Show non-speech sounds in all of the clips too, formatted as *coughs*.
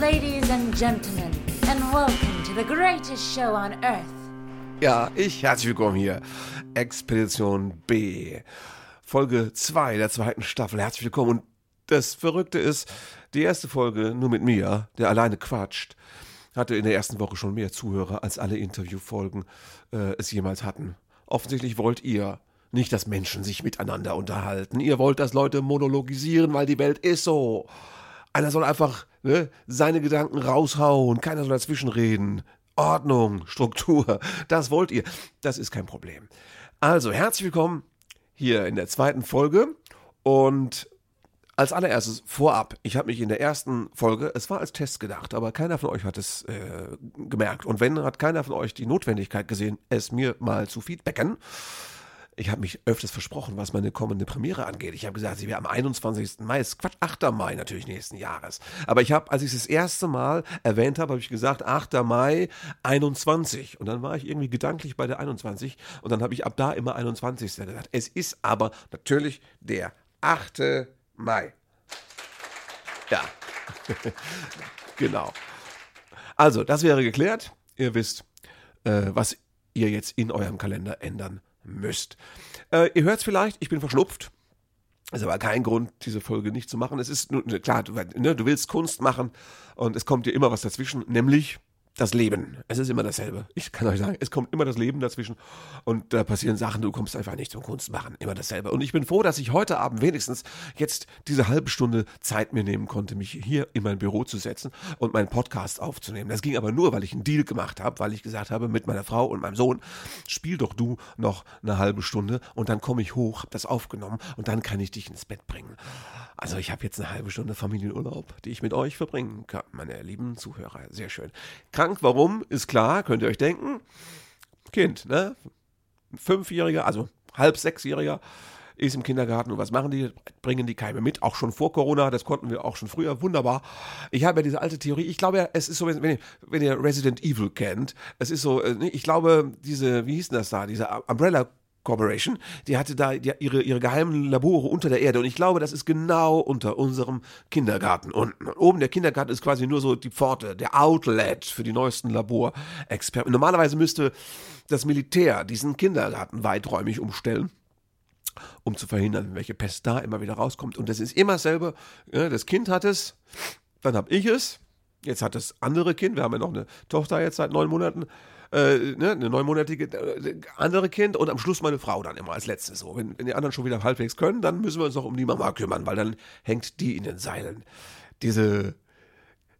Ladies and gentlemen, and welcome to the greatest show on earth. Ja, ich herzlich willkommen hier. Expedition B. Folge 2 der zweiten Staffel. Herzlich willkommen. Und das Verrückte ist, die erste Folge nur mit mir, der alleine quatscht, hatte in der ersten Woche schon mehr Zuhörer, als alle Interviewfolgen äh, es jemals hatten. Offensichtlich wollt ihr nicht, dass Menschen sich miteinander unterhalten. Ihr wollt, dass Leute monologisieren, weil die Welt ist so. Einer soll einfach ne, seine Gedanken raushauen, keiner soll dazwischen reden. Ordnung, Struktur, das wollt ihr. Das ist kein Problem. Also, herzlich willkommen hier in der zweiten Folge. Und als allererstes vorab, ich habe mich in der ersten Folge, es war als Test gedacht, aber keiner von euch hat es äh, gemerkt. Und wenn, hat keiner von euch die Notwendigkeit gesehen, es mir mal zu feedbacken. Ich habe mich öfters versprochen, was meine kommende Premiere angeht. Ich habe gesagt, sie wäre am 21. Mai. Ist Quatsch, 8. Mai natürlich nächsten Jahres. Aber ich habe, als ich es das erste Mal erwähnt habe, habe ich gesagt, 8. Mai 21. Und dann war ich irgendwie gedanklich bei der 21. Und dann habe ich ab da immer 21. gesagt. Es ist aber natürlich der 8. Mai. Ja. *laughs* genau. Also, das wäre geklärt. Ihr wisst, äh, was ihr jetzt in eurem Kalender ändern müsst. Äh, ihr hört es vielleicht, ich bin verschlupft. Ist aber kein Grund, diese Folge nicht zu machen. Es ist nur, klar, du, ne, du willst Kunst machen und es kommt dir immer was dazwischen, nämlich das Leben. Es ist immer dasselbe. Ich kann euch sagen, es kommt immer das Leben dazwischen und da passieren Sachen, du kommst einfach nicht zum Kunst machen. Immer dasselbe. Und ich bin froh, dass ich heute Abend wenigstens jetzt diese halbe Stunde Zeit mir nehmen konnte, mich hier in mein Büro zu setzen und meinen Podcast aufzunehmen. Das ging aber nur, weil ich einen Deal gemacht habe, weil ich gesagt habe, mit meiner Frau und meinem Sohn, spiel doch du noch eine halbe Stunde und dann komme ich hoch, habe das aufgenommen und dann kann ich dich ins Bett bringen. Also ich habe jetzt eine halbe Stunde Familienurlaub, die ich mit euch verbringen kann, meine lieben Zuhörer. Sehr schön. Krank, warum? Ist klar, könnt ihr euch denken. Kind, ne? Fünfjähriger, also halb sechsjähriger, ist im Kindergarten und was machen die? Bringen die Keime mit, auch schon vor Corona, das konnten wir auch schon früher, wunderbar. Ich habe ja diese alte Theorie, ich glaube ja, es ist so, wenn ihr, wenn ihr Resident Evil kennt, es ist so, äh, ich glaube, diese, wie hieß denn das da, diese Umbrella Corporation, die hatte da ihre, ihre geheimen Labore unter der Erde und ich glaube, das ist genau unter unserem Kindergarten unten. Oben der Kindergarten ist quasi nur so die Pforte, der Outlet für die neuesten Laborexperimenten. Normalerweise müsste das Militär diesen Kindergarten weiträumig umstellen um zu verhindern, welche Pest da immer wieder rauskommt. Und das ist immer dasselbe. Das Kind hat es, dann habe ich es, jetzt hat das andere Kind, wir haben ja noch eine Tochter jetzt seit neun Monaten, äh, ne, eine neunmonatige äh, andere Kind und am Schluss meine Frau dann immer als letztes so. Wenn, wenn die anderen schon wieder halbwegs können, dann müssen wir uns noch um die Mama kümmern, weil dann hängt die in den Seilen. Diese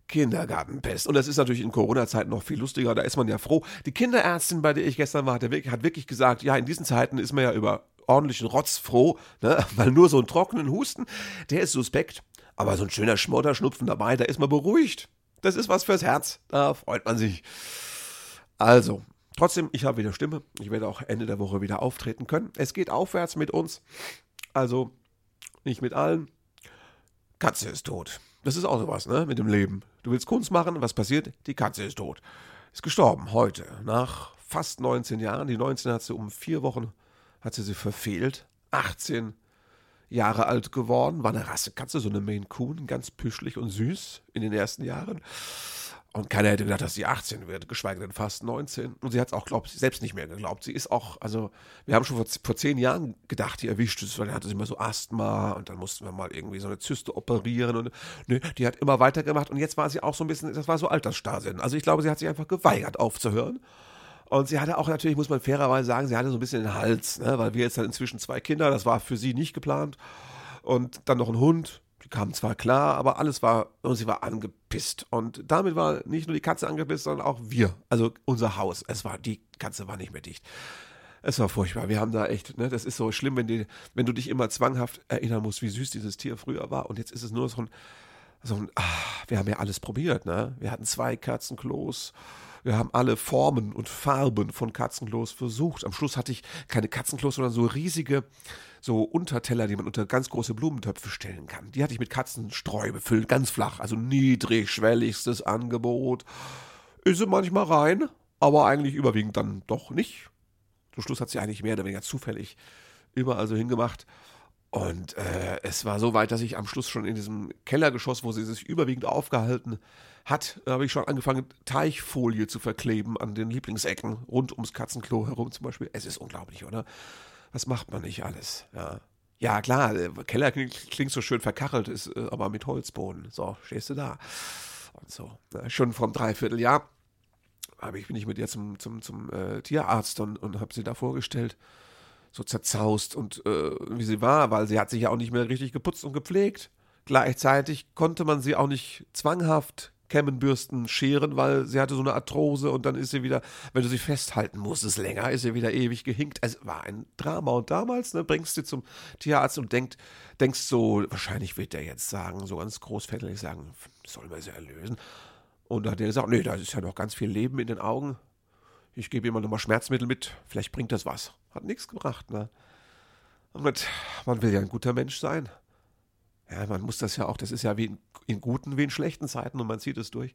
Kindergartenpest. Und das ist natürlich in Corona-Zeiten noch viel lustiger, da ist man ja froh. Die Kinderärztin, bei der ich gestern war, hat, wirklich gesagt, ja, in diesen Zeiten ist man ja über ordentlichen Rotz froh, ne? *laughs* weil nur so einen trockenen Husten, der ist suspekt. Aber so ein schöner Schmotterschnupfen dabei, da ist man beruhigt. Das ist was fürs Herz. Da freut man sich. Also, trotzdem, ich habe wieder Stimme. Ich werde auch Ende der Woche wieder auftreten können. Es geht aufwärts mit uns. Also, nicht mit allen. Katze ist tot. Das ist auch sowas, ne? Mit dem Leben. Du willst Kunst machen, was passiert? Die Katze ist tot. Ist gestorben heute, nach fast 19 Jahren. Die 19 hat sie um vier Wochen, hat sie sie verfehlt. 18 Jahre alt geworden, war eine Rassekatze, so eine Maine Coon, ganz püschlich und süß in den ersten Jahren. Und keiner hätte gedacht, dass sie 18 wird, geschweige denn fast 19. Und sie hat es auch, glaubt selbst nicht mehr geglaubt. Sie ist auch, also, wir haben schon vor, vor zehn Jahren gedacht, die erwischt ist, weil dann hatte sie immer so Asthma und dann mussten wir mal irgendwie so eine Zyste operieren und nö, die hat immer weitergemacht und jetzt war sie auch so ein bisschen, das war so Altersstarrsinn. Also ich glaube, sie hat sich einfach geweigert aufzuhören. Und sie hatte auch natürlich, muss man fairerweise sagen, sie hatte so ein bisschen den Hals, ne, weil wir jetzt dann inzwischen zwei Kinder, das war für sie nicht geplant. Und dann noch ein Hund, die kamen zwar klar, aber alles war, und sie war angepisst. Und damit war nicht nur die Katze angepisst, sondern auch wir. Also unser Haus. Es war, die Katze war nicht mehr dicht. Es war furchtbar. Wir haben da echt, ne, das ist so schlimm, wenn, die, wenn du dich immer zwanghaft erinnern musst, wie süß dieses Tier früher war. Und jetzt ist es nur so ein, so, ach, wir haben ja alles probiert, ne? Wir hatten zwei Katzenklos. Wir haben alle Formen und Farben von Katzenklos versucht. Am Schluss hatte ich keine Katzenklos, sondern so riesige, so Unterteller, die man unter ganz große Blumentöpfe stellen kann. Die hatte ich mit Katzenstreu befüllt, ganz flach, also niedrigschwelligstes Angebot. Ist manchmal rein, aber eigentlich überwiegend dann doch nicht. Zum Schluss hat sie eigentlich mehr oder weniger zufällig überall so hingemacht. Und äh, es war so weit, dass ich am Schluss schon in diesem Kellergeschoss, wo sie sich überwiegend aufgehalten hat, habe ich schon angefangen, Teichfolie zu verkleben an den Lieblingsecken rund ums Katzenklo herum zum Beispiel. Es ist unglaublich, oder? Was macht man nicht alles? Ja, ja klar, äh, Keller klingt so schön verkachelt, ist äh, aber mit Holzboden. So, stehst du da. Und so. Ja, schon vor einem Dreivierteljahr ich, bin ich mit ihr zum, zum, zum äh, Tierarzt und, und habe sie da vorgestellt so zerzaust und äh, wie sie war, weil sie hat sich ja auch nicht mehr richtig geputzt und gepflegt. Gleichzeitig konnte man sie auch nicht zwanghaft kämmen, bürsten, scheren, weil sie hatte so eine Arthrose und dann ist sie wieder, wenn du sie festhalten musstest länger, ist sie wieder ewig gehinkt. Es war ein Drama und damals ne, bringst du zum Tierarzt und denkt, denkst so, wahrscheinlich wird der jetzt sagen, so ganz großväterlich sagen, soll man sie erlösen? Und dann hat er gesagt, nee, da ist ja noch ganz viel Leben in den Augen ich gebe ihm nochmal Schmerzmittel mit, vielleicht bringt das was. Hat nichts gebracht, ne? Und man will ja ein guter Mensch sein. Ja, man muss das ja auch, das ist ja wie in, in guten wie in schlechten Zeiten und man zieht es durch.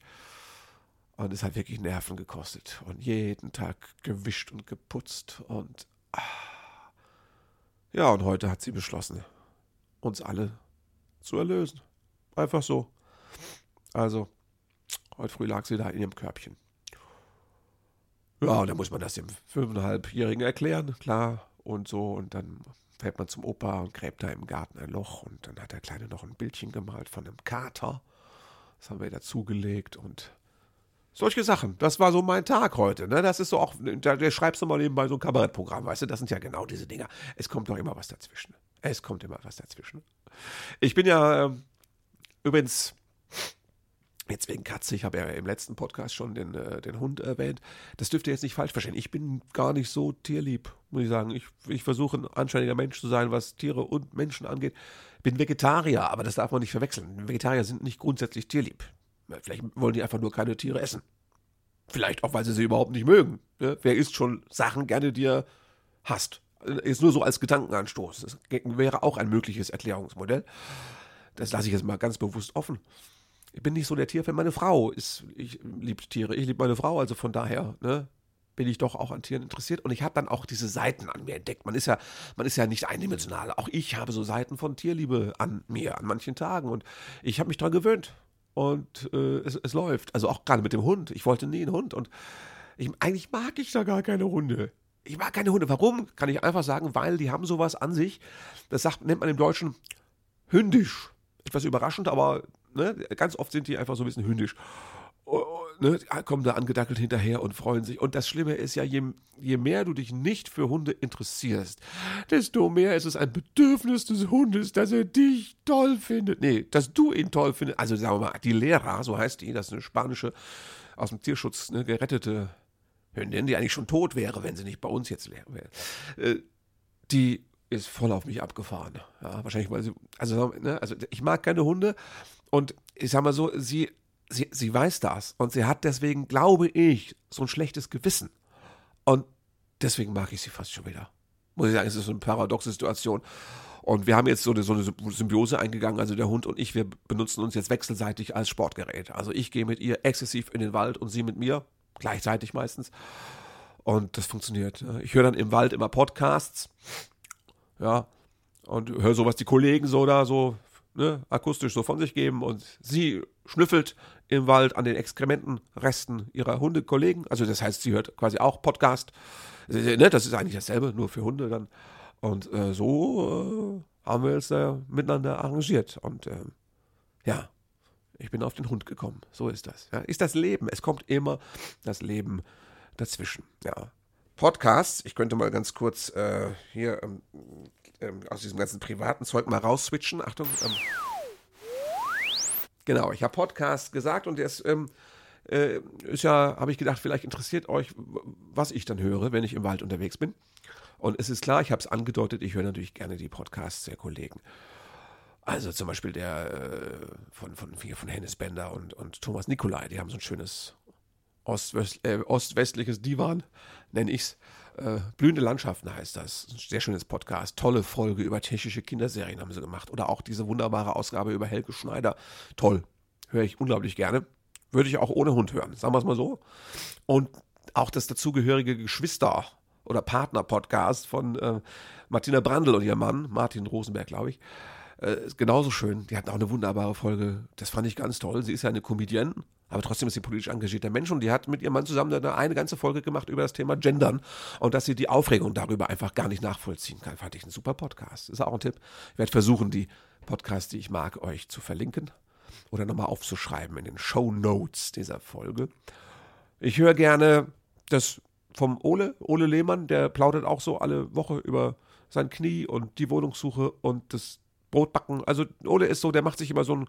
Und es hat wirklich Nerven gekostet. Und jeden Tag gewischt und geputzt. Und ah. ja, und heute hat sie beschlossen, uns alle zu erlösen. Einfach so. Also, heute früh lag sie da in ihrem Körbchen. Ja, und dann muss man das dem fünfeinhalbjährigen erklären, klar, und so. Und dann fährt man zum Opa und gräbt da im Garten ein Loch. Und dann hat der Kleine noch ein Bildchen gemalt von einem Kater. Das haben wir dazugelegt und solche Sachen. Das war so mein Tag heute. Ne? Das ist so auch, da, da schreibst du mal nebenbei so ein Kabarettprogramm, weißt du? Das sind ja genau diese Dinger. Es kommt doch immer was dazwischen. Es kommt immer was dazwischen. Ich bin ja äh, übrigens Jetzt wegen Katze, ich habe ja im letzten Podcast schon den, äh, den Hund erwähnt. Das dürft ihr jetzt nicht falsch verstehen. Ich bin gar nicht so tierlieb, muss ich sagen. Ich, ich versuche ein anständiger Mensch zu sein, was Tiere und Menschen angeht. Bin Vegetarier, aber das darf man nicht verwechseln. Vegetarier sind nicht grundsätzlich tierlieb. Vielleicht wollen die einfach nur keine Tiere essen. Vielleicht auch, weil sie sie überhaupt nicht mögen. Ne? Wer isst schon Sachen gerne, die er hasst? Ist nur so als Gedankenanstoß. Das wäre auch ein mögliches Erklärungsmodell. Das lasse ich jetzt mal ganz bewusst offen ich bin nicht so der Tierfan. Meine Frau ist, ich liebt Tiere, ich liebe meine Frau, also von daher, ne, bin ich doch auch an Tieren interessiert. Und ich habe dann auch diese Seiten an mir entdeckt. Man ist ja, man ist ja nicht eindimensional. Auch ich habe so Seiten von Tierliebe an mir, an manchen Tagen. Und ich habe mich daran gewöhnt. Und äh, es, es läuft. Also auch gerade mit dem Hund. Ich wollte nie einen Hund. Und ich, eigentlich mag ich da gar keine Hunde. Ich mag keine Hunde. Warum? Kann ich einfach sagen, weil die haben sowas an sich. Das sagt, nennt man im Deutschen hündisch. Etwas überraschend, aber ne, ganz oft sind die einfach so ein bisschen hündisch. Oh, oh, ne, kommen da angedackelt hinterher und freuen sich. Und das Schlimme ist ja, je, je mehr du dich nicht für Hunde interessierst, desto mehr ist es ein Bedürfnis des Hundes, dass er dich toll findet. Nee, dass du ihn toll findest. Also sagen wir mal, die Lehrer, so heißt die, das ist eine spanische, aus dem Tierschutz ne, gerettete Hündin, die eigentlich schon tot wäre, wenn sie nicht bei uns jetzt wäre. Äh, die ist voll auf mich abgefahren. Ja, wahrscheinlich, weil sie, also, ne, also ich mag keine Hunde, und ich sag mal so, sie, sie, sie weiß das. Und sie hat deswegen, glaube ich, so ein schlechtes Gewissen. Und deswegen mag ich sie fast schon wieder. Muss ich sagen, es ist so eine paradoxe Situation. Und wir haben jetzt so eine, so eine Symbiose eingegangen, also der Hund und ich, wir benutzen uns jetzt wechselseitig als Sportgerät. Also ich gehe mit ihr exzessiv in den Wald und sie mit mir, gleichzeitig meistens. Und das funktioniert. Ich höre dann im Wald immer Podcasts, ja, und höre so, was die Kollegen so da so ne, akustisch so von sich geben und sie schnüffelt im Wald an den Exkrementenresten ihrer Hundekollegen. Also das heißt, sie hört quasi auch Podcast. Äh, ne, das ist eigentlich dasselbe, nur für Hunde dann. Und äh, so äh, haben wir uns da miteinander arrangiert. Und äh, ja, ich bin auf den Hund gekommen. So ist das. Ja. Ist das Leben. Es kommt immer das Leben dazwischen. Ja. Podcasts, ich könnte mal ganz kurz äh, hier ähm, ähm, aus diesem ganzen privaten Zeug mal rausswitchen. Achtung. Ähm, genau, ich habe Podcast gesagt und ist, ähm, äh, ist ja, habe ich gedacht, vielleicht interessiert euch, was ich dann höre, wenn ich im Wald unterwegs bin. Und es ist klar, ich habe es angedeutet, ich höre natürlich gerne die Podcasts der Kollegen. Also zum Beispiel der äh, von, von, von Hennes Bender und, und Thomas Nikolai, die haben so ein schönes Ostwest, äh, ostwestliches Divan, nenne ich's. Äh, Blühende Landschaften heißt das. Ein sehr schönes Podcast. Tolle Folge über tschechische Kinderserien haben sie gemacht. Oder auch diese wunderbare Ausgabe über Helge Schneider. Toll. Höre ich unglaublich gerne. Würde ich auch ohne Hund hören, sagen wir es mal so. Und auch das dazugehörige Geschwister- oder Partner-Podcast von äh, Martina Brandl und ihrem Mann, Martin Rosenberg, glaube ich. Äh, ist genauso schön. Die hatten auch eine wunderbare Folge. Das fand ich ganz toll. Sie ist ja eine Comedienne, aber trotzdem ist sie politisch engagierter Mensch und die hat mit ihrem Mann zusammen eine, eine ganze Folge gemacht über das Thema Gendern und dass sie die Aufregung darüber einfach gar nicht nachvollziehen kann. Fand ich ein super Podcast. Ist auch ein Tipp. Ich werde versuchen, die Podcasts, die ich mag, euch zu verlinken oder nochmal aufzuschreiben in den Show Notes dieser Folge. Ich höre gerne das vom Ole, Ole Lehmann, der plaudert auch so alle Woche über sein Knie und die Wohnungssuche und das Brotbacken. Also Ole ist so, der macht sich immer so ein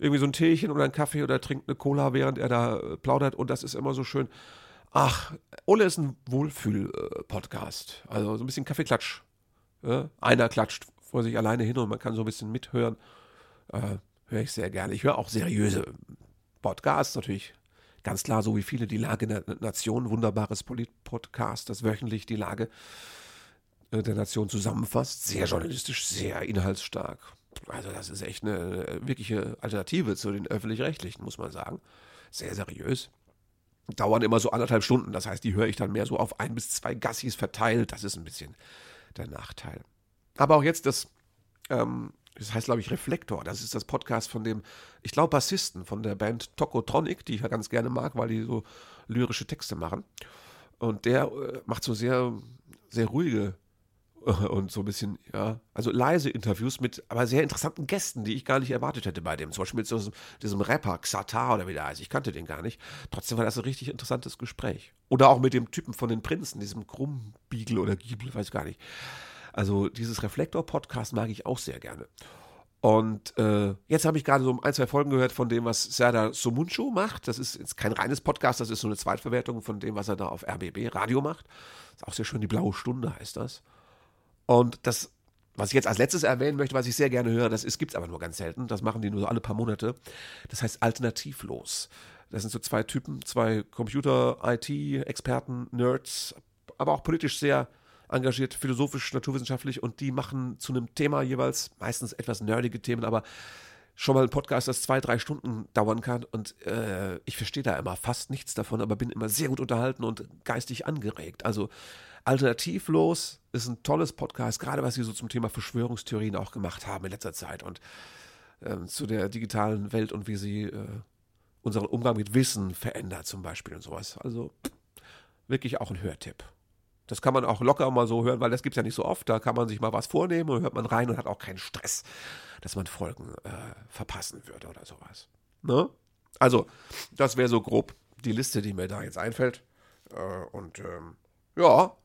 irgendwie so ein Teechen oder einen Kaffee oder trinkt eine Cola, während er da äh, plaudert und das ist immer so schön. Ach, Ole ist ein Wohlfühl-Podcast. Also so ein bisschen Kaffeeklatsch. Ja? Einer klatscht vor sich alleine hin und man kann so ein bisschen mithören. Äh, höre ich sehr gerne. Ich höre auch seriöse Podcasts, natürlich ganz klar, so wie viele, die Lage der Nation, wunderbares Polit-Podcast, das wöchentlich die Lage äh, der Nation zusammenfasst. Sehr journalistisch, sehr inhaltsstark. Also das ist echt eine wirkliche Alternative zu den öffentlich-rechtlichen, muss man sagen. Sehr seriös. Dauern immer so anderthalb Stunden. Das heißt, die höre ich dann mehr so auf ein bis zwei Gassis verteilt. Das ist ein bisschen der Nachteil. Aber auch jetzt das, ähm, das heißt, glaube ich, Reflektor. Das ist das Podcast von dem, ich glaube, Bassisten von der Band Tokotronic, die ich ja ganz gerne mag, weil die so lyrische Texte machen. Und der äh, macht so sehr, sehr ruhige *laughs* und so ein bisschen, ja, also leise Interviews mit aber sehr interessanten Gästen, die ich gar nicht erwartet hätte bei dem. Zum Beispiel mit so diesem, diesem Rapper Xatar oder wie der heißt. Ich kannte den gar nicht. Trotzdem war das ein richtig interessantes Gespräch. Oder auch mit dem Typen von den Prinzen, diesem Krummbiegel oder Giebel, weiß gar nicht. Also dieses Reflektor-Podcast mag ich auch sehr gerne. Und äh, jetzt habe ich gerade so ein, zwei Folgen gehört von dem, was Serdar Somuncu macht. Das ist jetzt kein reines Podcast, das ist so eine Zweitverwertung von dem, was er da auf RBB Radio macht. Ist auch sehr schön, die blaue Stunde heißt das. Und das, was ich jetzt als letztes erwähnen möchte, was ich sehr gerne höre, das gibt es aber nur ganz selten. Das machen die nur so alle paar Monate. Das heißt alternativlos. Das sind so zwei Typen, zwei Computer, IT-Experten, Nerds, aber auch politisch sehr engagiert, philosophisch, naturwissenschaftlich und die machen zu einem Thema jeweils meistens etwas nerdige Themen, aber schon mal ein Podcast, das zwei, drei Stunden dauern kann und äh, ich verstehe da immer fast nichts davon, aber bin immer sehr gut unterhalten und geistig angeregt. Also Alternativlos ist ein tolles Podcast, gerade was sie so zum Thema Verschwörungstheorien auch gemacht haben in letzter Zeit und äh, zu der digitalen Welt und wie sie äh, unseren Umgang mit Wissen verändert zum Beispiel und sowas. Also wirklich auch ein Hörtipp. Das kann man auch locker mal so hören, weil das gibt es ja nicht so oft. Da kann man sich mal was vornehmen und hört man rein und hat auch keinen Stress, dass man Folgen äh, verpassen würde oder sowas. Ne? Also, das wäre so grob die Liste, die mir da jetzt einfällt. Äh, und ähm, ja,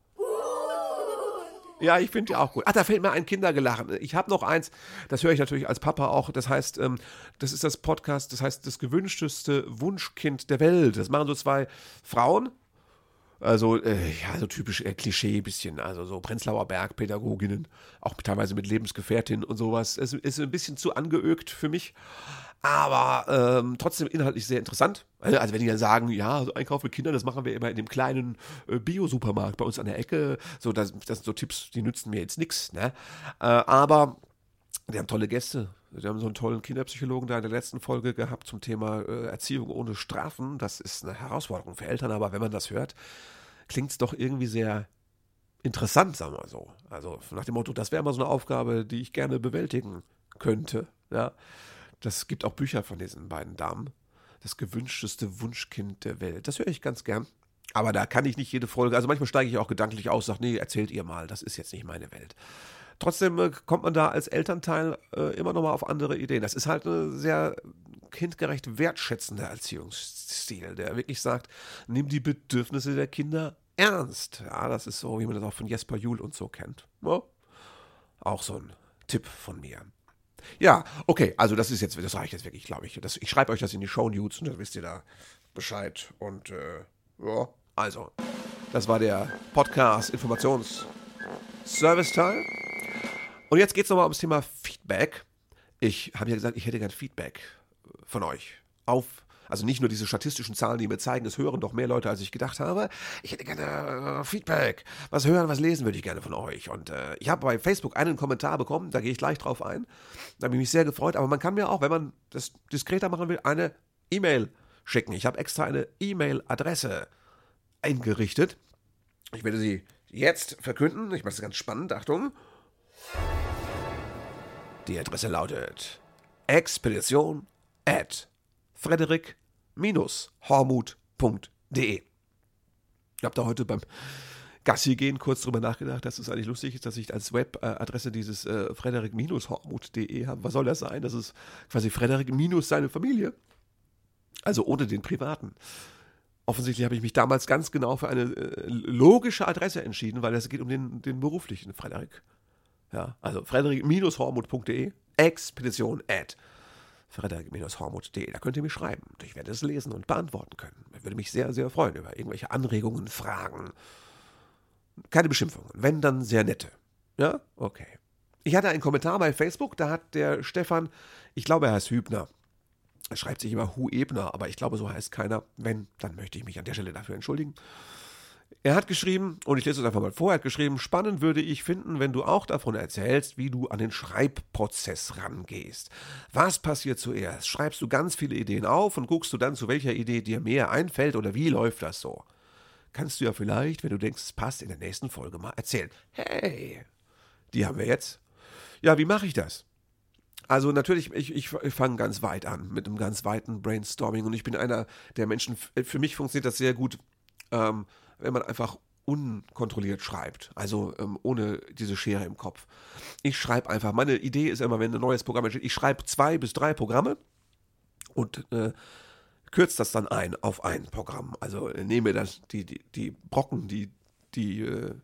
ja, ich finde die auch gut. Ach, da fällt mir ein Kindergelachen. Ich habe noch eins, das höre ich natürlich als Papa auch. Das heißt, ähm, das ist das Podcast, das heißt das gewünschteste Wunschkind der Welt. Das machen so zwei Frauen. Also, äh, ja, so typisch äh, Klischee bisschen. Also so Prenzlauer Berg, Pädagoginnen, auch teilweise mit Lebensgefährtinnen und sowas. Es ist ein bisschen zu angeögt für mich aber ähm, trotzdem inhaltlich sehr interessant. Also, also wenn die dann sagen, ja, so Einkauf mit Kindern, das machen wir immer in dem kleinen äh, Bio-Supermarkt bei uns an der Ecke. So, das, das sind so Tipps, die nützen mir jetzt nichts. Ne? Äh, aber die haben tolle Gäste. Wir haben so einen tollen Kinderpsychologen da in der letzten Folge gehabt zum Thema äh, Erziehung ohne Strafen. Das ist eine Herausforderung für Eltern, aber wenn man das hört, klingt es doch irgendwie sehr interessant, sagen wir mal so. Also nach dem Motto, das wäre mal so eine Aufgabe, die ich gerne bewältigen könnte. Ja. Das gibt auch Bücher von diesen beiden Damen. Das gewünschteste Wunschkind der Welt. Das höre ich ganz gern. Aber da kann ich nicht jede Folge, also manchmal steige ich auch gedanklich aus, sage, nee, erzählt ihr mal, das ist jetzt nicht meine Welt. Trotzdem äh, kommt man da als Elternteil äh, immer noch mal auf andere Ideen. Das ist halt ein sehr kindgerecht wertschätzender Erziehungsstil, der wirklich sagt, nimm die Bedürfnisse der Kinder ernst. Ja, das ist so, wie man das auch von Jesper Juhl und so kennt. Ja, auch so ein Tipp von mir. Ja, okay, also das ist jetzt, das reicht jetzt wirklich, glaube ich. Das, ich schreibe euch das in die Show Notes und dann wisst ihr da Bescheid. Und äh, ja, also, das war der Podcast Informations Service Teil. Und jetzt geht es nochmal ums Thema Feedback. ich habe ja gesagt, ich hätte gern Feedback von euch auf also nicht nur diese statistischen Zahlen, die mir zeigen, es hören doch mehr Leute, als ich gedacht habe. Ich hätte gerne äh, Feedback. Was hören, was lesen würde ich gerne von euch. Und äh, ich habe bei Facebook einen Kommentar bekommen, da gehe ich gleich drauf ein. Da habe ich mich sehr gefreut. Aber man kann mir auch, wenn man das diskreter machen will, eine E-Mail schicken. Ich habe extra eine E-Mail-Adresse eingerichtet. Ich werde sie jetzt verkünden. Ich mache es ganz spannend. Achtung. Die Adresse lautet expedition at frederik-hormut.de. Ich habe da heute beim Gassi gehen kurz drüber nachgedacht, dass es eigentlich lustig ist, dass ich als Webadresse dieses äh, frederik-hormut.de habe. Was soll das sein? Das ist quasi Frederik minus seine Familie. Also ohne den privaten. Offensichtlich habe ich mich damals ganz genau für eine äh, logische Adresse entschieden, weil es geht um den, den beruflichen Frederik. Ja, also frederik-hormut.de, Expedition at frederik-hormuth.de. Da könnt ihr mich schreiben ich werde es lesen und beantworten können. Ich würde mich sehr, sehr freuen über irgendwelche Anregungen, Fragen. Keine Beschimpfungen, wenn dann sehr nette. Ja, okay. Ich hatte einen Kommentar bei Facebook, da hat der Stefan, ich glaube, er heißt Hübner. Er schreibt sich immer Hu Ebner, aber ich glaube, so heißt keiner. Wenn, dann möchte ich mich an der Stelle dafür entschuldigen. Er hat geschrieben, und ich lese es einfach mal vor, er hat geschrieben, spannend würde ich finden, wenn du auch davon erzählst, wie du an den Schreibprozess rangehst. Was passiert zuerst? Schreibst du ganz viele Ideen auf und guckst du dann, zu welcher Idee dir mehr einfällt oder wie läuft das so? Kannst du ja vielleicht, wenn du denkst, es passt, in der nächsten Folge mal erzählen. Hey, die haben wir jetzt. Ja, wie mache ich das? Also natürlich, ich, ich, fange ganz weit an mit einem ganz weiten Brainstorming und ich bin einer der Menschen, für mich funktioniert das sehr gut, ähm, wenn man einfach unkontrolliert schreibt, also ähm, ohne diese Schere im Kopf. Ich schreibe einfach, meine Idee ist immer, wenn ein neues Programm entsteht, ich schreibe zwei bis drei Programme und äh, kürze das dann ein auf ein Programm. Also äh, nehme das, die, die, die Brocken, die, die äh,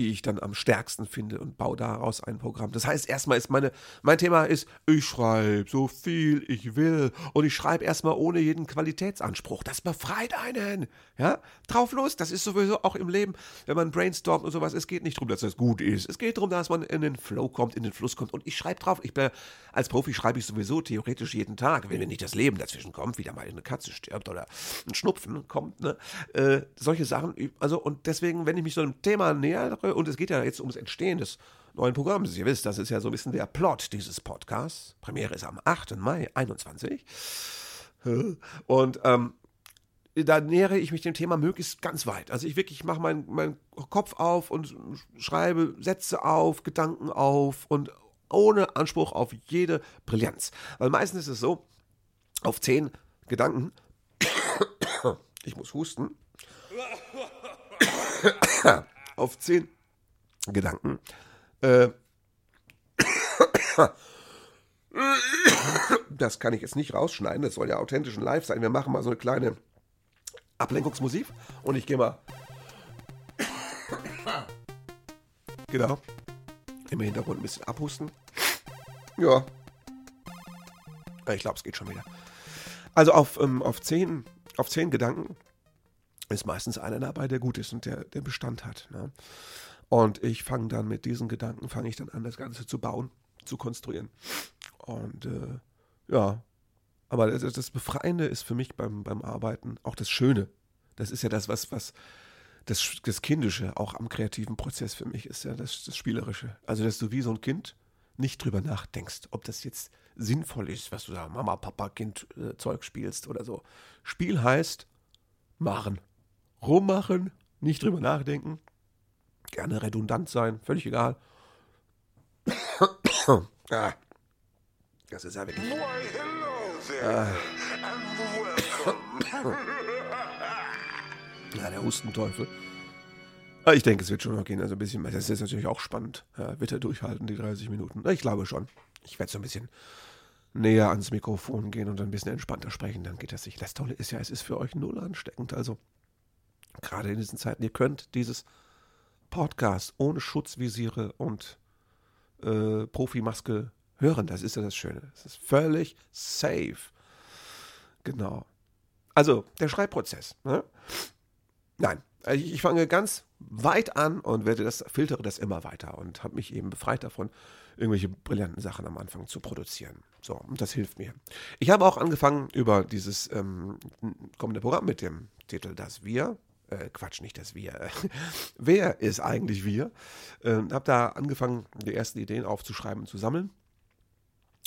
die ich dann am stärksten finde und baue daraus ein Programm. Das heißt, erstmal ist meine, mein Thema ist, ich schreibe so viel ich will und ich schreibe erstmal ohne jeden Qualitätsanspruch. Das befreit einen. Ja, drauf los. Das ist sowieso auch im Leben, wenn man brainstormt und sowas. Es geht nicht darum, dass das gut ist. Es geht darum, dass man in den Flow kommt, in den Fluss kommt und ich schreibe drauf. Ich bin, als Profi schreibe ich sowieso theoretisch jeden Tag, wenn mir nicht das Leben dazwischen kommt, wieder mal eine Katze stirbt oder ein Schnupfen kommt, ne? Äh, solche Sachen. Also, und deswegen, wenn ich mich so einem Thema näher und es geht ja jetzt ums Entstehen des neuen Programms. Ihr wisst, das ist ja so ein bisschen der Plot dieses Podcasts. Premiere ist am 8. Mai 21. Und ähm, da nähere ich mich dem Thema möglichst ganz weit. Also ich wirklich mache meinen mein Kopf auf und schreibe Sätze auf, Gedanken auf und ohne Anspruch auf jede Brillanz. Weil meistens ist es so, auf zehn Gedanken, *coughs* ich muss husten, *coughs* auf zehn Gedanken. Äh, *coughs* das kann ich jetzt nicht rausschneiden, das soll ja authentisch und live sein. Wir machen mal so eine kleine Ablenkungsmusik und ich gehe mal. *coughs* Genau. Im Hintergrund ein bisschen abhusten. Ja. Ich glaube, es geht schon wieder. Also auf, ähm, auf, zehn, auf zehn Gedanken ist meistens einer dabei, der gut ist und der, der Bestand hat. Ne? Und ich fange dann mit diesen Gedanken, fange ich dann an, das Ganze zu bauen, zu konstruieren. Und äh, ja, aber das, das, Befreiende ist für mich beim, beim Arbeiten auch das Schöne. Das ist ja das, was, was das, das Kindische auch am kreativen Prozess für mich ist ja das, das Spielerische. Also, dass du wie so ein Kind nicht drüber nachdenkst, ob das jetzt sinnvoll ist, was du da Mama, Papa, Kind äh, Zeug spielst oder so. Spiel heißt machen. Rummachen, nicht drüber nachdenken, gerne redundant sein, völlig egal. *coughs* ah, das ist ja wirklich. Ah. ja, der Hustenteufel. Ah, ich denke, es wird schon noch gehen. Also ein bisschen, das ist natürlich auch spannend. Ja, wird er durchhalten, die 30 Minuten? Ich glaube schon. Ich werde so ein bisschen näher ans Mikrofon gehen und ein bisschen entspannter sprechen, dann geht das nicht. Das Tolle ist ja, es ist für euch null ansteckend. Also, gerade in diesen Zeiten, ihr könnt dieses Podcast ohne Schutzvisiere und äh, Profimaske hören. Das ist ja das Schöne. Es ist völlig safe. Genau. Also, der Schreibprozess. Ne? Nein, ich, ich, fange ganz weit an und werde das, filtere das immer weiter und habe mich eben befreit davon, irgendwelche brillanten Sachen am Anfang zu produzieren. So, und das hilft mir. Ich habe auch angefangen über dieses ähm, kommende Programm mit dem Titel Das Wir. Äh, Quatsch, nicht das Wir. *laughs* Wer ist eigentlich wir? Ähm, habe da angefangen, die ersten Ideen aufzuschreiben und zu sammeln.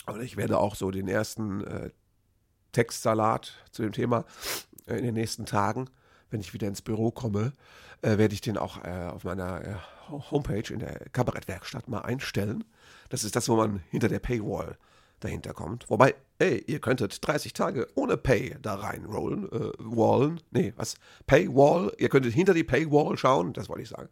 Und ich werde auch so den ersten äh, Textsalat zu dem Thema äh, in den nächsten Tagen, wenn ich wieder ins Büro komme, äh, werde ich den auch äh, auf meiner äh, Homepage in der Kabarettwerkstatt mal einstellen. Das ist das, wo man hinter der Paywall dahinter kommt. Wobei, ey, ihr könntet 30 Tage ohne Pay da reinrollen, äh, wallen, nee, was? Paywall, ihr könntet hinter die Paywall schauen, das wollte ich sagen.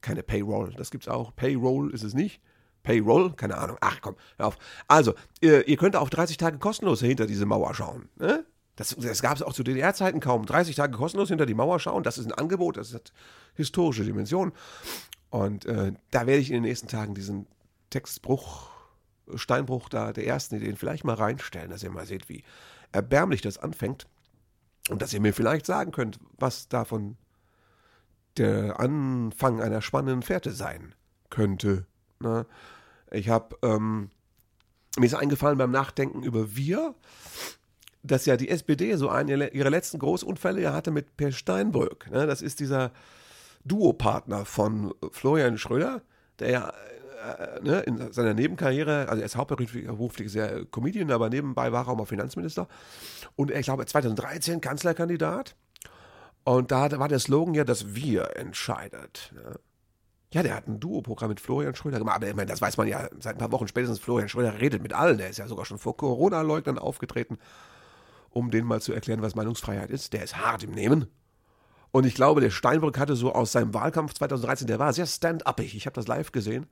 Keine Payroll, das gibt's auch. Payroll ist es nicht. Payroll, keine Ahnung. Ach komm, hör auf. Also, ihr, ihr könnt auch 30 Tage kostenlos hinter diese Mauer schauen. Ne? Das, das gab es auch zu DDR-Zeiten kaum. 30 Tage kostenlos hinter die Mauer schauen, das ist ein Angebot, das hat historische Dimensionen. Und äh, da werde ich in den nächsten Tagen diesen Textbruch, Steinbruch da der ersten Ideen vielleicht mal reinstellen, dass ihr mal seht, wie erbärmlich das anfängt. Und dass ihr mir vielleicht sagen könnt, was davon der Anfang einer spannenden Fährte sein könnte. Ne? Ich habe, ähm, mir ist eingefallen beim Nachdenken über wir, dass ja die SPD so einen ihrer letzten Großunfälle hatte mit Per Steinbrück. Ne? Das ist dieser Duopartner von Florian Schröder, der ja äh, ne, in seiner Nebenkarriere, also er ist hauptberuflich sehr Comedian, aber nebenbei war er auch mal Finanzminister. Und ich glaube 2013 Kanzlerkandidat. Und da war der Slogan ja, dass wir entscheidet. Ne? Ja, der hat ein Duo-Programm mit Florian Schröder gemacht. Aber ich meine, das weiß man ja seit ein paar Wochen spätestens. Florian Schröder redet mit allen. Der ist ja sogar schon vor Corona-Leugnern aufgetreten, um denen mal zu erklären, was Meinungsfreiheit ist. Der ist hart im Nehmen. Und ich glaube, der Steinbrück hatte so aus seinem Wahlkampf 2013, der war sehr stand-upig. Ich habe das live gesehen.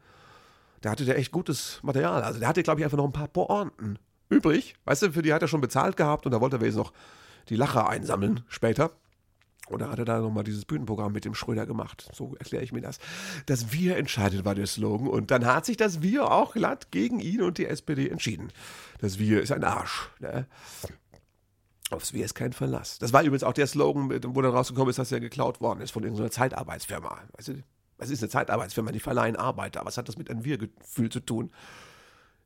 Da hatte der echt gutes Material. Also der hatte, glaube ich, einfach noch ein paar Pointen übrig. Weißt du, für die hat er schon bezahlt gehabt und da wollte er jetzt noch die Lacher einsammeln später. Oder hat er da nochmal dieses Bühnenprogramm mit dem Schröder gemacht? So erkläre ich mir das. Das Wir entscheidet war der Slogan. Und dann hat sich das Wir auch glatt gegen ihn und die SPD entschieden. Das Wir ist ein Arsch. Ne? Aufs Wir ist kein Verlass. Das war übrigens auch der Slogan, wo dann rausgekommen ist, dass er geklaut worden ist von irgendeiner Zeitarbeitsfirma. Weißt du, was ist eine Zeitarbeitsfirma? Die verleihen Arbeiter. Was hat das mit einem Wir-Gefühl zu tun?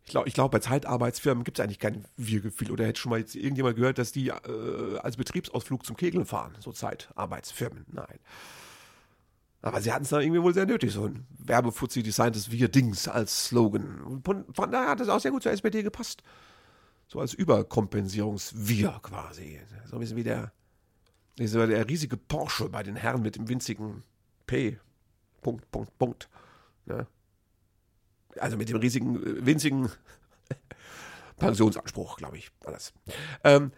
Ich glaube, glaub, bei Zeitarbeitsfirmen gibt es eigentlich kein Wir-Gefühl. Oder hätte schon mal jetzt irgendjemand gehört, dass die äh, als Betriebsausflug zum Kegeln fahren? So Zeitarbeitsfirmen. Nein. Aber sie hatten es da irgendwie wohl sehr nötig, so ein Werbefuzzi designtes Wir-Dings als Slogan. Von, von daher hat es auch sehr gut zur SPD gepasst. So als Überkompensierungs-Wir quasi. So ein bisschen wie der, der riesige Porsche bei den Herren mit dem winzigen P. Punkt, Punkt, Punkt. Ne? Also mit dem riesigen, äh, winzigen *laughs* Pensionsanspruch, glaube ich, war das. Ähm,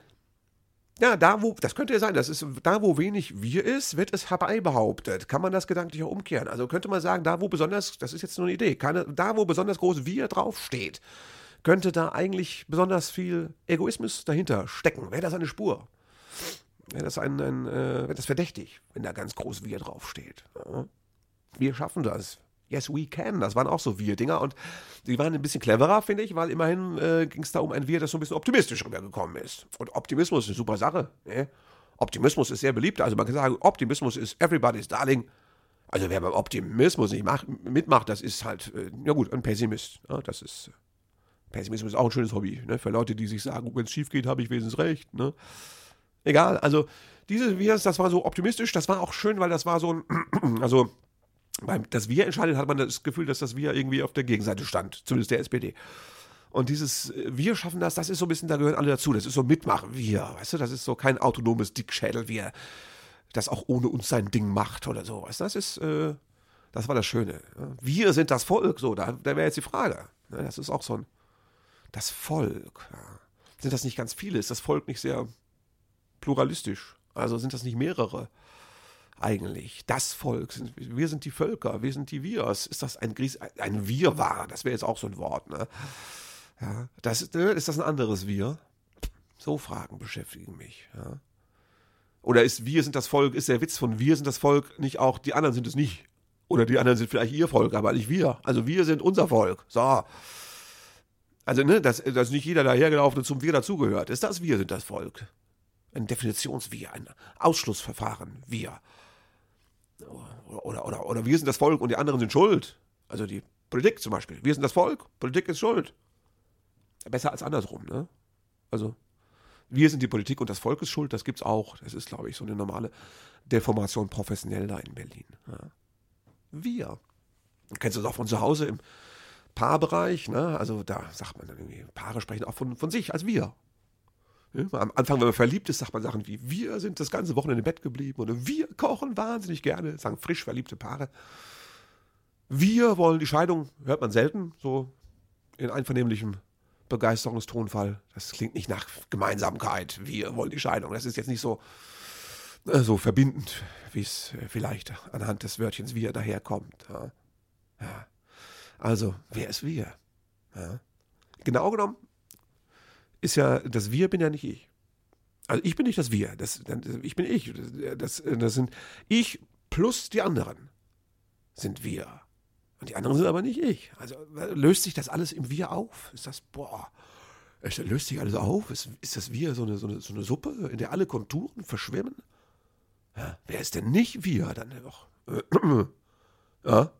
ja, da wo, das könnte ja sein, das ist, da wo wenig wir ist, wird es herbei behauptet. Kann man das gedanklich auch umkehren? Also könnte man sagen, da wo besonders, das ist jetzt nur eine Idee, keine, da wo besonders groß wir draufsteht, könnte da eigentlich besonders viel Egoismus dahinter stecken. Wäre das eine Spur? Wäre das ein, ein äh, wäre das verdächtig, wenn da ganz groß wir draufsteht? Ja. Wir schaffen das. Yes, we can. Das waren auch so Wir-Dinger und die waren ein bisschen cleverer, finde ich, weil immerhin äh, ging es da um ein Wir, das so ein bisschen optimistisch rübergekommen ist. Und Optimismus ist eine super Sache. Ne? Optimismus ist sehr beliebt. Also man kann sagen, Optimismus ist everybody's darling. Also wer beim Optimismus nicht macht, mitmacht, das ist halt, äh, ja gut, ein Pessimist. Ja, das ist, Pessimismus ist auch ein schönes Hobby. Ne? Für Leute, die sich sagen, wenn es schief geht, habe ich wenigstens recht. Ne? Egal, also diese Virs, das war so optimistisch, das war auch schön, weil das war so ein, *clears throat* also beim das Wir entscheidet, hat man das Gefühl, dass das Wir irgendwie auf der Gegenseite stand, zumindest der SPD. Und dieses äh, Wir schaffen das, das ist so ein bisschen, da gehören alle dazu. Das ist so Mitmachen, wir, weißt du, das ist so kein autonomes Dickschädel, wir, das auch ohne uns sein Ding macht oder so. Weißt du, das ist, äh, das war das Schöne. Wir sind das Volk, so, da, da wäre jetzt die Frage. Ne, das ist auch so ein, das Volk. Sind das nicht ganz viele? Ist das Volk nicht sehr pluralistisch? Also sind das nicht mehrere? Eigentlich? Das Volk, wir sind die Völker, wir sind die Wirs. Ist das ein, Gries, ein Wirrwarr? Das wäre jetzt auch so ein Wort, ne? Ja, das, ne, ist das ein anderes Wir? So Fragen beschäftigen mich, ja. Oder ist wir sind das Volk, ist der Witz von wir sind das Volk nicht auch, die anderen sind es nicht? Oder die anderen sind vielleicht ihr Volk, aber nicht wir. Also wir sind unser Volk. So. Also, ne, dass, dass nicht jeder dahergelaufen und zum Wir dazugehört. Ist das Wir sind das Volk? Ein Definitionswir, ein Ausschlussverfahren, Wir oder, oder, oder wir sind das Volk und die anderen sind schuld. Also die Politik zum Beispiel. Wir sind das Volk, Politik ist schuld. Besser als andersrum, ne? Also, wir sind die Politik und das Volk ist schuld, das gibt's auch. Das ist, glaube ich, so eine normale Deformation professionell da in Berlin. Ja. Wir. Du kennst das auch von zu Hause im Paarbereich, ne? Also da sagt man dann irgendwie, Paare sprechen auch von, von sich als wir. Am Anfang, wenn man verliebt ist, sagt man Sachen wie, wir sind das ganze Wochenende im Bett geblieben oder wir kochen wahnsinnig gerne, sagen frisch verliebte Paare. Wir wollen die Scheidung, hört man selten, so in einvernehmlichem Begeisterungstonfall. Das klingt nicht nach Gemeinsamkeit. Wir wollen die Scheidung. Das ist jetzt nicht so, äh, so verbindend, wie es äh, vielleicht anhand des Wörtchens wir daherkommt. Ja. Also, wer ist wir? Ja. Genau genommen ist ja, das Wir bin ja nicht ich. Also ich bin nicht das Wir, das, ich bin ich. Das, das sind ich plus die anderen sind wir. Und die anderen sind aber nicht ich. Also löst sich das alles im Wir auf? Ist das, boah, löst sich alles auf? Ist, ist das Wir so eine, so, eine, so eine Suppe, in der alle Konturen verschwimmen? Ja, wer ist denn nicht wir dann doch? *clears throat* Ja?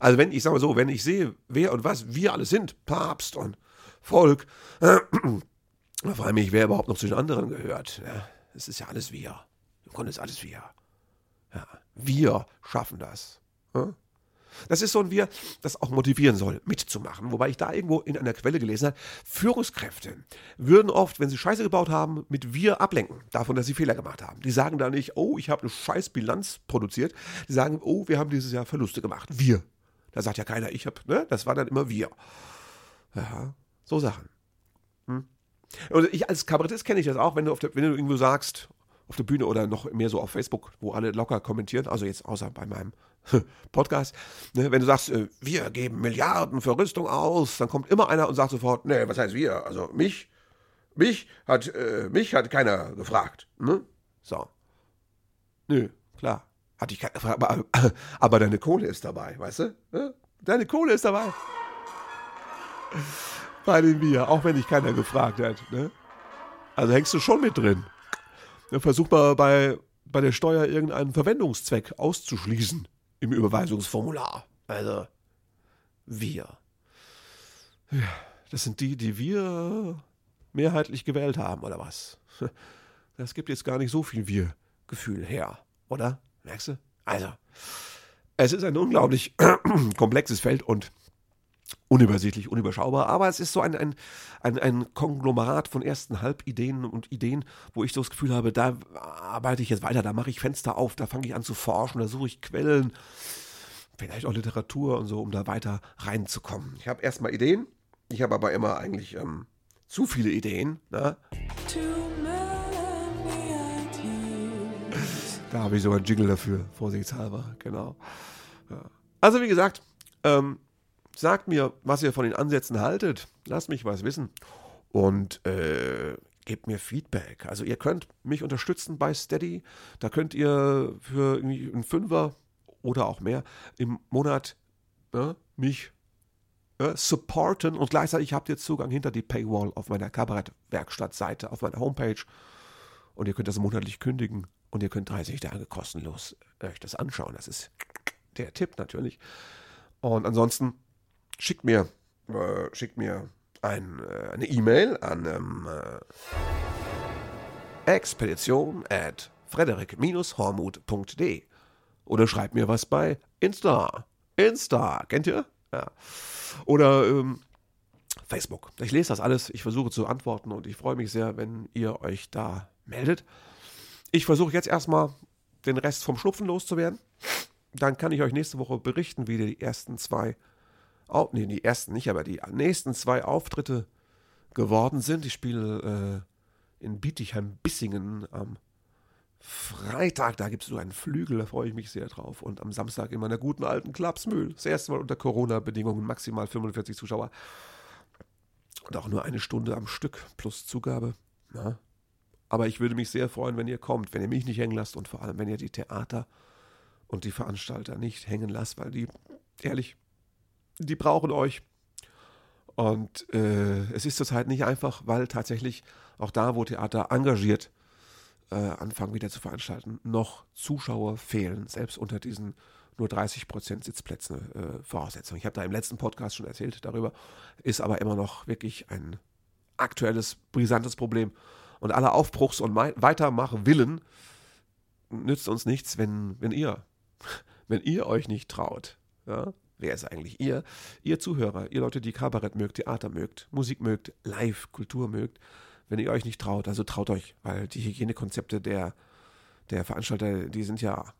Also wenn, ich sage mal so, wenn ich sehe, wer und was wir alle sind, Papst und Volk, *clears throat* äh, frage mich, wer überhaupt noch zu den anderen gehört. Es ist ja alles wir. Im Grunde ist alles wir. Ja, wir schaffen das. Ja? Das ist so ein Wir, das auch motivieren soll, mitzumachen. Wobei ich da irgendwo in einer Quelle gelesen habe, Führungskräfte würden oft, wenn sie Scheiße gebaut haben, mit Wir ablenken, davon, dass sie Fehler gemacht haben. Die sagen da nicht, oh, ich habe eine scheiß Bilanz produziert. Die sagen, oh, wir haben dieses Jahr Verluste gemacht. Wir. Da sagt ja keiner, ich habe, ne? Das war dann immer wir. Ja, so Sachen. Hm? Und ich als Kabarettist kenne ich das auch, wenn du, der, wenn du irgendwo sagst, auf der Bühne oder noch mehr so auf Facebook, wo alle locker kommentieren, also jetzt außer bei meinem *laughs* Podcast, ne, wenn du sagst, äh, wir geben Milliarden für Rüstung aus, dann kommt immer einer und sagt sofort, nee, was heißt wir? Also mich, mich hat, äh, mich hat keiner gefragt. Ne? So. Nö, klar. Hatte ich keine Frage, aber, aber deine Kohle ist dabei, weißt du? Ne? Deine Kohle ist dabei. Bei dem Wir, auch wenn dich keiner gefragt hat. Ne? Also hängst du schon mit drin. Versuch mal bei, bei der Steuer irgendeinen Verwendungszweck auszuschließen im Überweisungsformular. Also, wir. Ja, das sind die, die wir mehrheitlich gewählt haben, oder was? *laughs* Das gibt jetzt gar nicht so viel Wir-Gefühl her, oder? Merkst du? Also, es ist ein unglaublich *clears throat* komplexes Feld und unübersichtlich, unüberschaubar, aber es ist so ein, ein, ein, ein Konglomerat von ersten Halbideen und Ideen, wo ich so das Gefühl habe, da arbeite ich jetzt weiter, da mache ich Fenster auf, da fange ich an zu forschen, da suche ich Quellen, vielleicht auch Literatur und so, um da weiter reinzukommen. Ich habe erstmal Ideen, ich habe aber immer eigentlich ähm, zu viele Ideen. Ne? Da habe ich sogar einen Jingle dafür, vorsichtshalber, genau. Ja. Also wie gesagt, ähm, Sagt mir, was ihr von den Ansätzen haltet. Lasst mich was wissen. Und äh, gebt mir Feedback. Also ihr könnt mich unterstützen bei Steady. Da könnt ihr für irgendwie einen Fünfer oder auch mehr im Monat äh, mich äh, supporten und gleichzeitig habt ihr Zugang hinter die Paywall auf meiner Kabarettwerkstattseite, auf meiner Homepage. Und ihr könnt das monatlich kündigen und ihr könnt 30 Tage kostenlos euch das anschauen. Das ist der Tipp natürlich. Und ansonsten schickt mir, äh, schickt mir ein, äh, eine E-Mail an ähm, äh, expedition at frederik-hormuth.de oder schreibt mir was bei Insta. Insta, kennt ihr? Ja. Oder ähm, Facebook. Ich lese das alles, ich versuche zu antworten und ich freue mich sehr, wenn ihr euch da meldet. Ich versuche jetzt erstmal den Rest vom Schnupfen loszuwerden. Dann kann ich euch nächste Woche berichten, wie die ersten zwei oh, nee, die ersten nicht, aber die nächsten zwei Auftritte geworden sind. Ich spiele äh, in Bietigheim-Bissingen am Freitag, da gibt es so einen Flügel, da freue ich mich sehr drauf. Und am Samstag in meiner guten alten Klapsmühl. Das erste Mal unter Corona-Bedingungen, maximal 45 Zuschauer. Und auch nur eine Stunde am Stück plus Zugabe. Ja. Aber ich würde mich sehr freuen, wenn ihr kommt, wenn ihr mich nicht hängen lasst und vor allem, wenn ihr die Theater und die Veranstalter nicht hängen lasst, weil die, ehrlich, die brauchen euch. Und äh, es ist zurzeit nicht einfach, weil tatsächlich auch da, wo Theater engagiert äh, anfangen wieder zu veranstalten, noch Zuschauer fehlen, selbst unter diesen nur 30% Sitzplätzen äh, Voraussetzungen. Ich habe da im letzten Podcast schon erzählt darüber, ist aber immer noch wirklich ein aktuelles, brisantes Problem. Und aller Aufbruchs- und Weitermach-Willen nützt uns nichts, wenn, wenn ihr, *laughs* wenn ihr euch nicht traut. Ja? Wer ist eigentlich ihr? Ihr Zuhörer, ihr Leute, die Kabarett mögt, Theater mögt, Musik mögt, Live, Kultur mögt. Wenn ihr euch nicht traut, also traut euch, weil die Hygienekonzepte der, der Veranstalter, die sind ja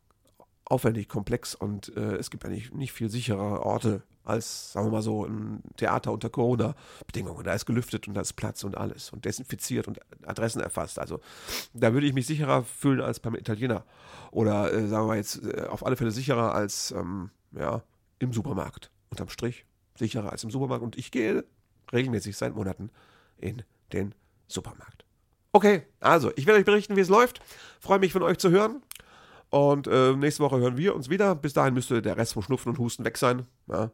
aufwendig, komplex und äh, es gibt eigentlich nicht viel sichere Orte als, sagen wir mal so, ein Theater unter Corona-Bedingungen. Da ist gelüftet und da ist Platz und alles und desinfiziert und Adressen erfasst. Also da würde ich mich sicherer fühlen als beim Italiener. Oder äh, sagen wir jetzt äh, auf alle Fälle sicherer als ähm, ja, im Supermarkt. Unterm Strich sicherer als im Supermarkt. Und ich gehe regelmäßig seit Monaten in den Supermarkt. Okay, also ich werde euch berichten, wie es läuft. Freue mich von euch zu hören. Und äh, nächste Woche hören wir uns wieder. Bis dahin müsste der Rest vom Schnupfen und Husten weg sein. Ja.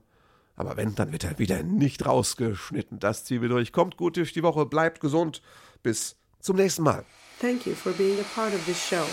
Aber wenn, dann wird er wieder nicht rausgeschnitten. Das ziehen wir durch. Kommt gut durch die Woche, bleibt gesund. Bis zum nächsten Mal. Thank you for being a part of this show.